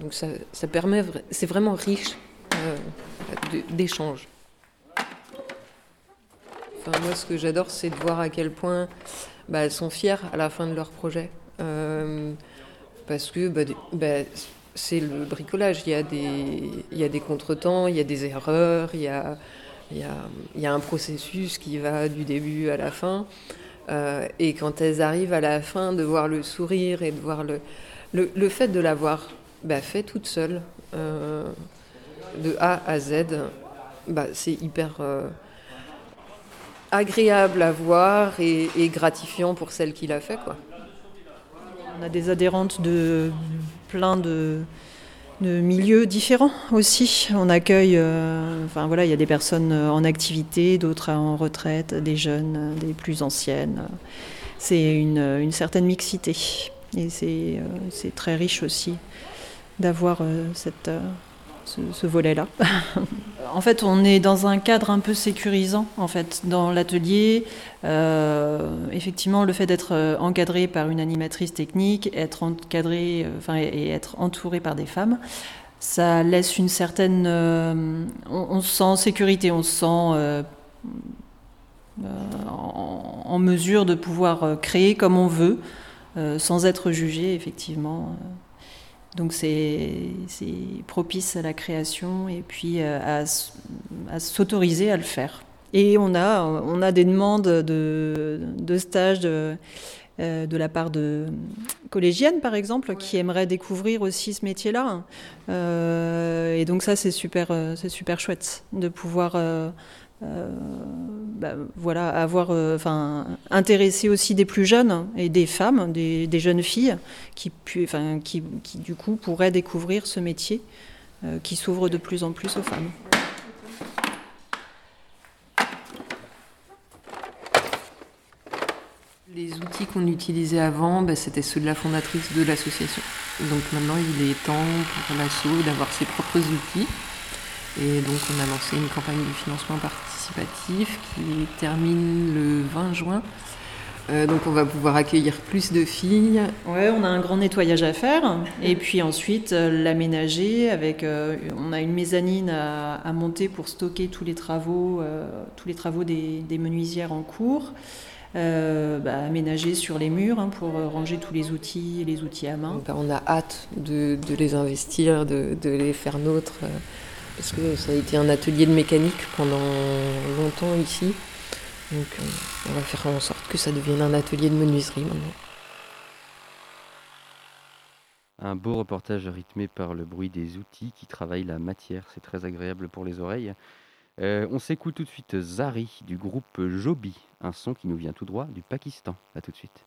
Donc ça, ça permet, c'est vraiment riche d'échanges. Moi, ce que j'adore, c'est de voir à quel point bah, elles sont fières à la fin de leur projet. Euh, parce que bah, bah, c'est le bricolage. Il y a des, contretemps, il y a des erreurs, il y a, un processus qui va du début à la fin. Euh, et quand elles arrivent à la fin, de voir le sourire et de voir le, le, fait de l'avoir fait toute seule, euh, de A à Z, c'est hyper agréable à voir et, gratifiant pour celle qui l'a fait. Quoi. On a des adhérentes de plein de, milieux différents aussi. On accueille, euh, enfin voilà, il y a des personnes euh, en activité, d'autres en retraite, des jeunes, euh, des plus anciennes. C'est une, certaine mixité et c'est très riche aussi d'avoir cette, ce, volet-là. en fait, on est dans un cadre un peu sécurisant en fait dans l'atelier. Euh, effectivement, le fait d'être euh, encadré par une animatrice technique, être encadré, euh, enfin, et être entouré par des femmes, ça laisse une certaine. on, se sent en sécurité, on se sent en, en mesure de pouvoir créer comme on veut, sans être jugé, effectivement. Donc c'est propice à la création et puis euh, à, s'autoriser à le faire. Et on a, on a des demandes de, de stages de, euh, de la part de collégiennes, par exemple, qui aimeraient découvrir aussi ce métier-là. Euh, et donc ça, c'est super, c'est super chouette de pouvoir... euh, bah, voilà, avoir, euh, enfin, intéresser aussi des plus jeunes et des femmes, des, des jeunes filles qui, enfin, qui, qui, du coup pourraient découvrir ce métier euh, qui s'ouvre de plus en plus aux femmes. Les outils qu'on utilisait avant, bah, c'était ceux de la fondatrice de l'association. Donc maintenant, il est temps pour l'asso d'avoir ses propres outils. Et donc, on a lancé une campagne de financement participatif qui termine le 20 juin. Euh, donc, on va pouvoir accueillir plus de filles. Ouais, on a un grand nettoyage à faire. Et puis ensuite, euh, l'aménager avec. euh, on a une mezzanine à, à monter pour stocker tous les travaux, tous les travaux des, des menuisières en cours. Bah, aménager sur les murs hein, pour ranger tous les outils, les outils à main. Bah, on a hâte de, de les investir, de, de les faire nôtres. Parce que ça a été un atelier de mécanique pendant longtemps ici. Donc, euh, on va faire en sorte que ça devienne un atelier de menuiserie maintenant. Un beau reportage rythmé par le bruit des outils qui travaillent la matière. C'est très agréable pour les oreilles. Euh, on s'écoute tout de suite Zari du groupe Joby, un son qui nous vient tout droit du Pakistan. A tout de suite.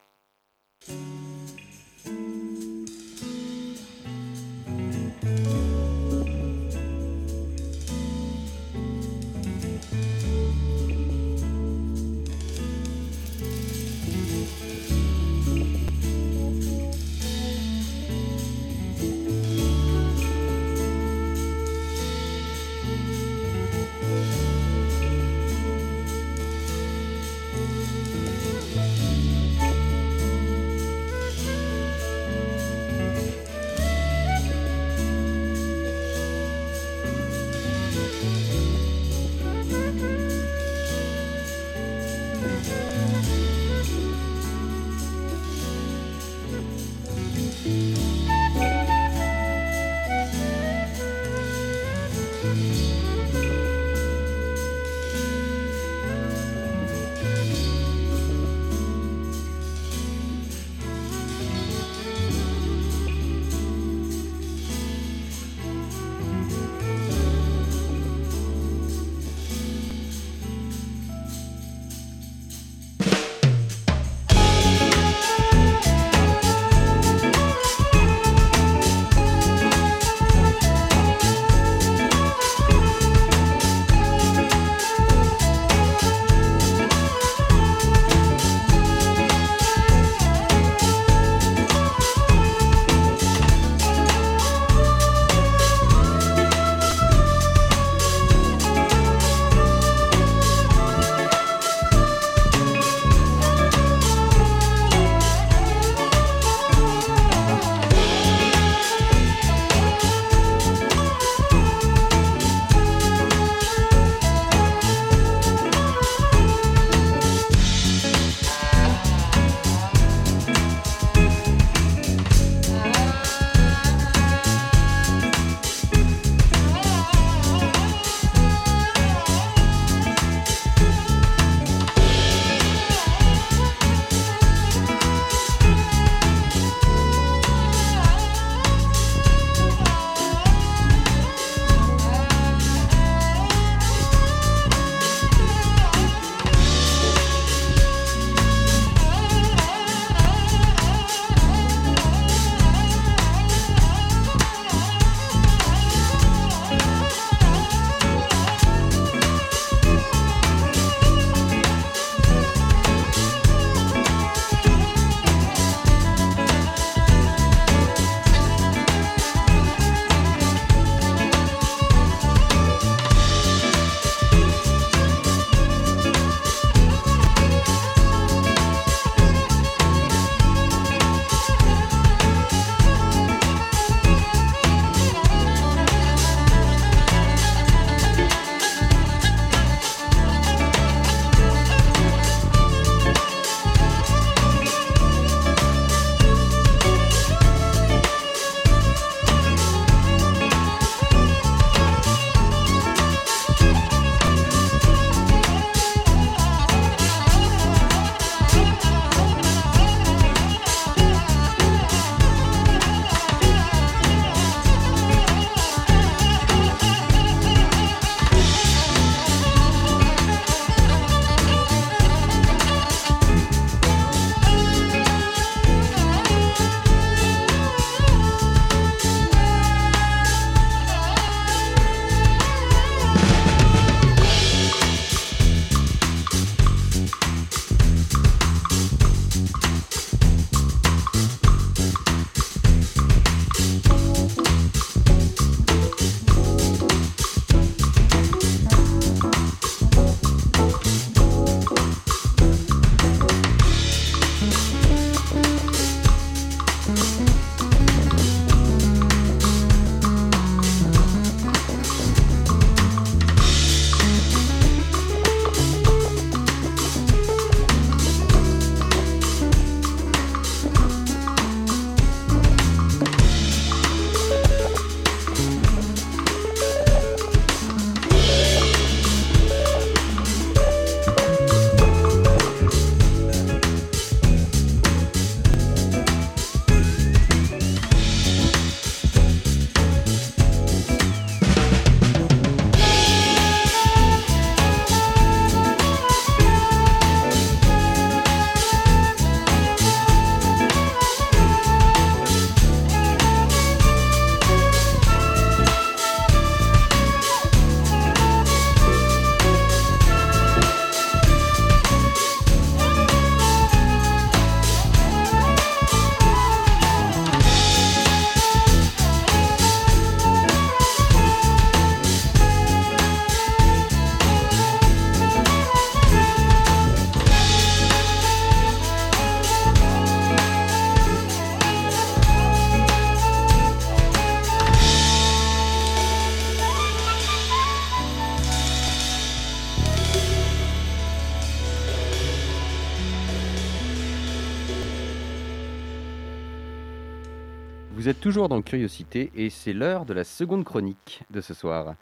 Toujours dans Curiosité et c'est l'heure de la seconde chronique de ce soir.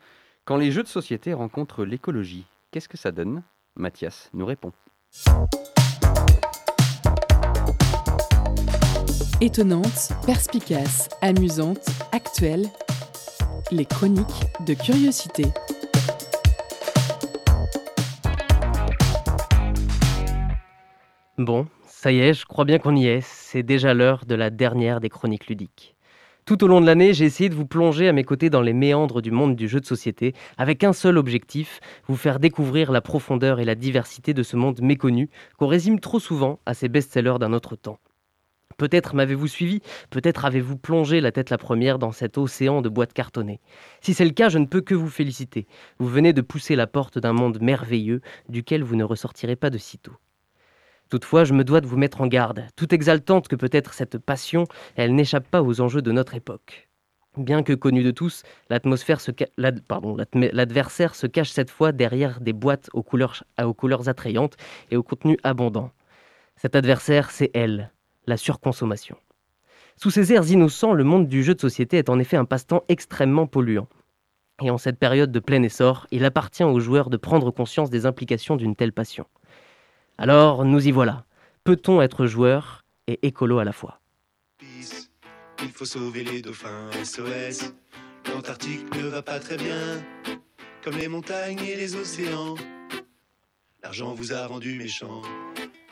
Quand les jeux de société rencontrent l'écologie, qu'est-ce que ça donne? Mathias nous répond. Étonnante, perspicace, amusante, actuelle, les chroniques de curiosité. Bon, ça y est, je crois bien qu'on y est. C'est déjà l'heure de la dernière des chroniques ludiques. Tout au long de l'année, j'ai essayé de vous plonger à mes côtés dans les méandres du monde du jeu de société, avec un seul objectif, vous faire découvrir la profondeur et la diversité de ce monde méconnu, qu'on résume trop souvent à ces best-sellers d'un autre temps. Peut-être m'avez-vous suivi, peut-être avez-vous plongé la tête la première dans cet océan de boîtes cartonnées. Si c'est le cas, je ne peux que vous féliciter. Vous venez de pousser la porte d'un monde merveilleux, duquel vous ne ressortirez pas de sitôt. Toutefois, je me dois de vous mettre en garde. Tout exaltante que peut être cette passion, elle n'échappe pas aux enjeux de notre époque. Bien que connu de tous, l'adversaire se cache cette fois derrière des boîtes aux couleurs, aux couleurs attrayantes et au contenu abondant. Cet adversaire, c'est elle, la surconsommation. Sous ces airs innocents, le monde du jeu de société est en effet un passe-temps extrêmement polluant. Et en cette période de plein essor, il appartient aux joueurs de prendre conscience des implications d'une telle passion. Alors, nous y voilà. Peut-on être joueur et écolo à la fois? Il faut sauver les dauphins SOS. L'Antarctique ne va pas très bien, comme les montagnes et les océans. L'argent vous a rendu méchant.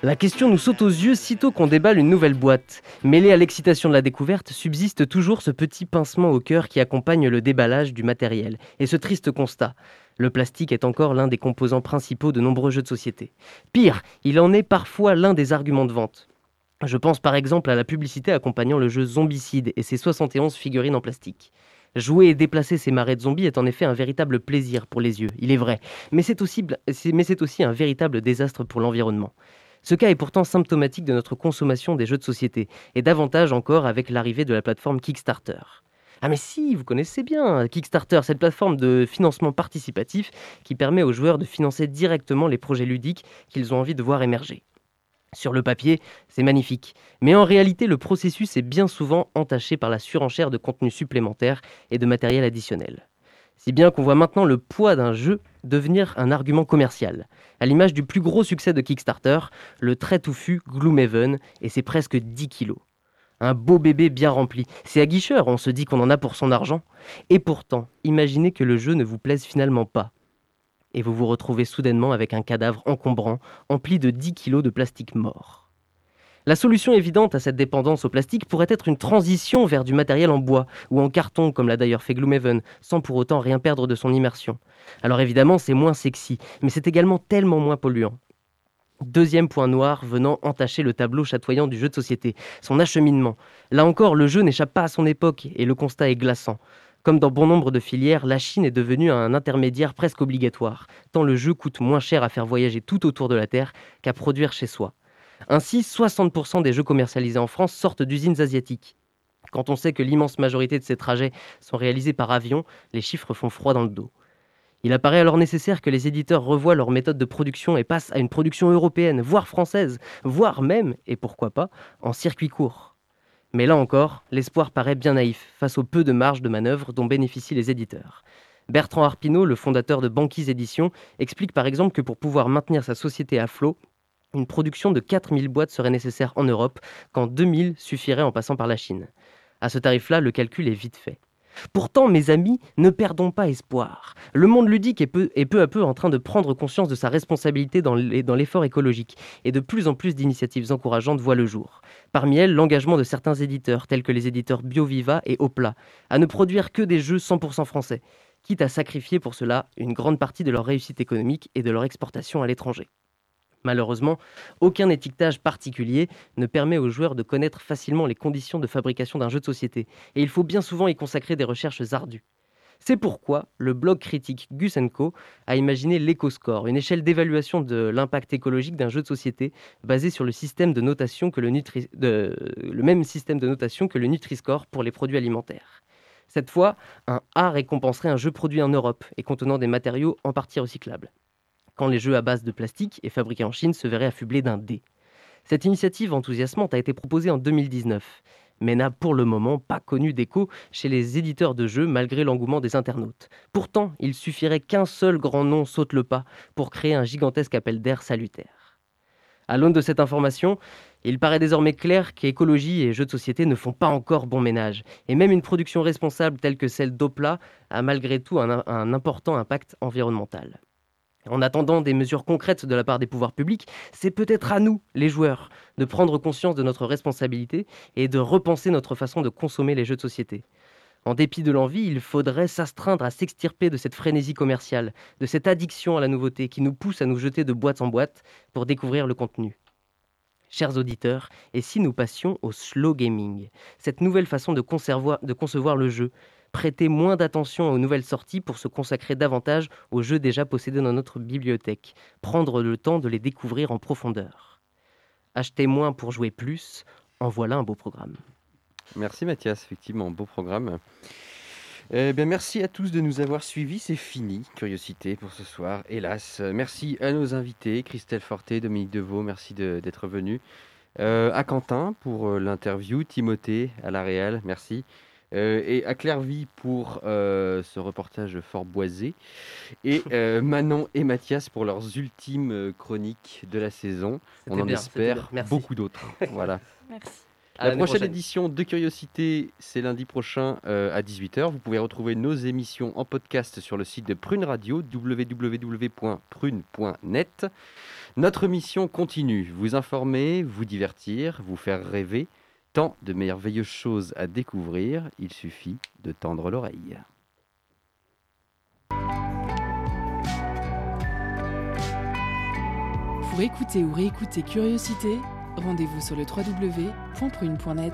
La question nous saute aux yeux sitôt qu'on déballe une nouvelle boîte. Mêlé à l'excitation de la découverte, subsiste toujours ce petit pincement au cœur qui accompagne le déballage du matériel, et ce triste constat. Le plastique est encore l'un des composants principaux de nombreux jeux de société. Pire, il en est parfois l'un des arguments de vente. Je pense par exemple à la publicité accompagnant le jeu Zombicide et ses 71 figurines en plastique. Jouer et déplacer ces marées de zombies est en effet un véritable plaisir pour les yeux, il est vrai, mais c'est aussi, aussi un véritable désastre pour l'environnement. Ce cas est pourtant symptomatique de notre consommation des jeux de société, et davantage encore avec l'arrivée de la plateforme Kickstarter. Ah mais si, vous connaissez bien Kickstarter, cette plateforme de financement participatif qui permet aux joueurs de financer directement les projets ludiques qu'ils ont envie de voir émerger. Sur le papier, c'est magnifique, mais en réalité, le processus est bien souvent entaché par la surenchère de contenus supplémentaires et de matériel additionnel. Si bien qu'on voit maintenant le poids d'un jeu devenir un argument commercial, à l'image du plus gros succès de Kickstarter, le très touffu Gloomhaven, et c'est presque 10 kilos. Un beau bébé bien rempli. C'est aguicheur, on se dit qu'on en a pour son argent. Et pourtant, imaginez que le jeu ne vous plaise finalement pas. Et vous vous retrouvez soudainement avec un cadavre encombrant, empli de 10 kilos de plastique mort. La solution évidente à cette dépendance au plastique pourrait être une transition vers du matériel en bois ou en carton, comme l'a d'ailleurs fait Gloomhaven, sans pour autant rien perdre de son immersion. Alors évidemment, c'est moins sexy, mais c'est également tellement moins polluant. Deuxième point noir venant entacher le tableau chatoyant du jeu de société, son acheminement. Là encore, le jeu n'échappe pas à son époque et le constat est glaçant. Comme dans bon nombre de filières, la Chine est devenue un intermédiaire presque obligatoire, tant le jeu coûte moins cher à faire voyager tout autour de la Terre qu'à produire chez soi. Ainsi, 60% des jeux commercialisés en France sortent d'usines asiatiques. Quand on sait que l'immense majorité de ces trajets sont réalisés par avion, les chiffres font froid dans le dos. Il apparaît alors nécessaire que les éditeurs revoient leur méthode de production et passent à une production européenne, voire française, voire même, et pourquoi pas, en circuit court. Mais là encore, l'espoir paraît bien naïf face au peu de marge de manœuvre dont bénéficient les éditeurs. Bertrand Arpinault, le fondateur de Banquise Éditions, explique par exemple que pour pouvoir maintenir sa société à flot, une production de 4000 boîtes serait nécessaire en Europe, quand 2000 suffirait en passant par la Chine. À ce tarif-là, le calcul est vite fait. Pourtant, mes amis, ne perdons pas espoir. Le monde ludique est peu, à peu en train de prendre conscience de sa responsabilité dans l'effort écologique, et de plus en plus d'initiatives encourageantes voient le jour. Parmi elles, l'engagement de certains éditeurs, tels que les éditeurs BioViva et Opla, à ne produire que des jeux 100% français, quitte à sacrifier pour cela une grande partie de leur réussite économique et de leur exportation à l'étranger. Malheureusement, aucun étiquetage particulier ne permet aux joueurs de connaître facilement les conditions de fabrication d'un jeu de société, et il faut bien souvent y consacrer des recherches ardues. C'est pourquoi le blog critique Gus Co a imaginé l'EcoScore, une échelle d'évaluation de l'impact écologique d'un jeu de société basé sur le, système de notation que le, Nutri- de- le même système de notation que le Nutri-Score pour les produits alimentaires. Cette fois, un A récompenserait un jeu produit en Europe et contenant des matériaux en partie recyclables quand les jeux à base de plastique et fabriqués en Chine se verraient affublés d'un D. Cette initiative enthousiasmante a été proposée en 2019, mais n'a pour le moment pas connu d'écho chez les éditeurs de jeux malgré l'engouement des internautes. Pourtant, il suffirait qu'un seul grand nom saute le pas pour créer un gigantesque appel d'air salutaire. À l'aune de cette information, il paraît désormais clair qu'écologie et jeux de société ne font pas encore bon ménage, et même une production responsable telle que celle d'Opla a malgré tout un important impact environnemental. En attendant des mesures concrètes de la part des pouvoirs publics, c'est peut-être à nous, les joueurs, de prendre conscience de notre responsabilité et de repenser notre façon de consommer les jeux de société. En dépit de l'envie, il faudrait s'astreindre à s'extirper de cette frénésie commerciale, de cette addiction à la nouveauté qui nous pousse à nous jeter de boîte en boîte pour découvrir le contenu. Chers auditeurs, et si nous passions au slow gaming, cette nouvelle façon de, de concevoir le jeu, prêter moins d'attention aux nouvelles sorties pour se consacrer davantage aux jeux déjà possédés dans notre bibliothèque, prendre le temps de les découvrir en profondeur. Acheter moins pour jouer plus, en voilà un beau programme. Merci Mathias, effectivement, beau programme. Eh bien, merci à tous de nous avoir suivis. C'est fini, Curiosité, pour ce soir, hélas. Merci à nos invités, Christelle Forté, Dominique Deveau, merci d'être venus. Euh, à Quentin pour euh, l'interview, Timothée à la Réal, merci. Euh, et à Clairvy pour euh, ce reportage fort boisé. Et euh, Manon et Mathias pour leurs ultimes euh, chroniques de la saison. On en bien, espère beaucoup d'autres. Voilà. Merci. La prochaine, prochaine. édition de Curiosité, c'est lundi prochain euh, à 18h. Vous pouvez retrouver nos émissions en podcast sur le site de Prune Radio, www.prune.net. Notre mission continue, vous informer, vous divertir, vous faire rêver. Tant de merveilleuses choses à découvrir, il suffit de tendre l'oreille. Pour écouter ou réécouter Curiosité, rendez-vous sur le www.prune.net.